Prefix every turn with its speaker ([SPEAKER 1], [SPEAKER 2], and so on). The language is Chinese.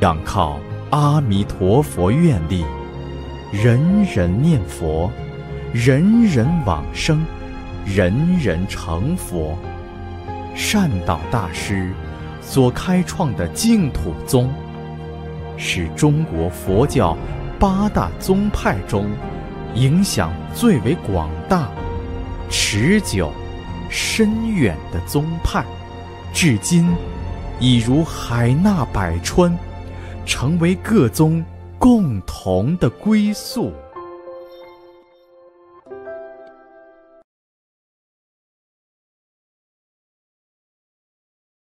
[SPEAKER 1] 仰靠阿弥陀佛愿力，人人念佛，人人往生，人人成佛。善导大师所开创的净土宗，是中国佛教八大宗派中影响最为广大、持久、深远的宗派，至今已如海纳百川，成为各宗共同的归宿。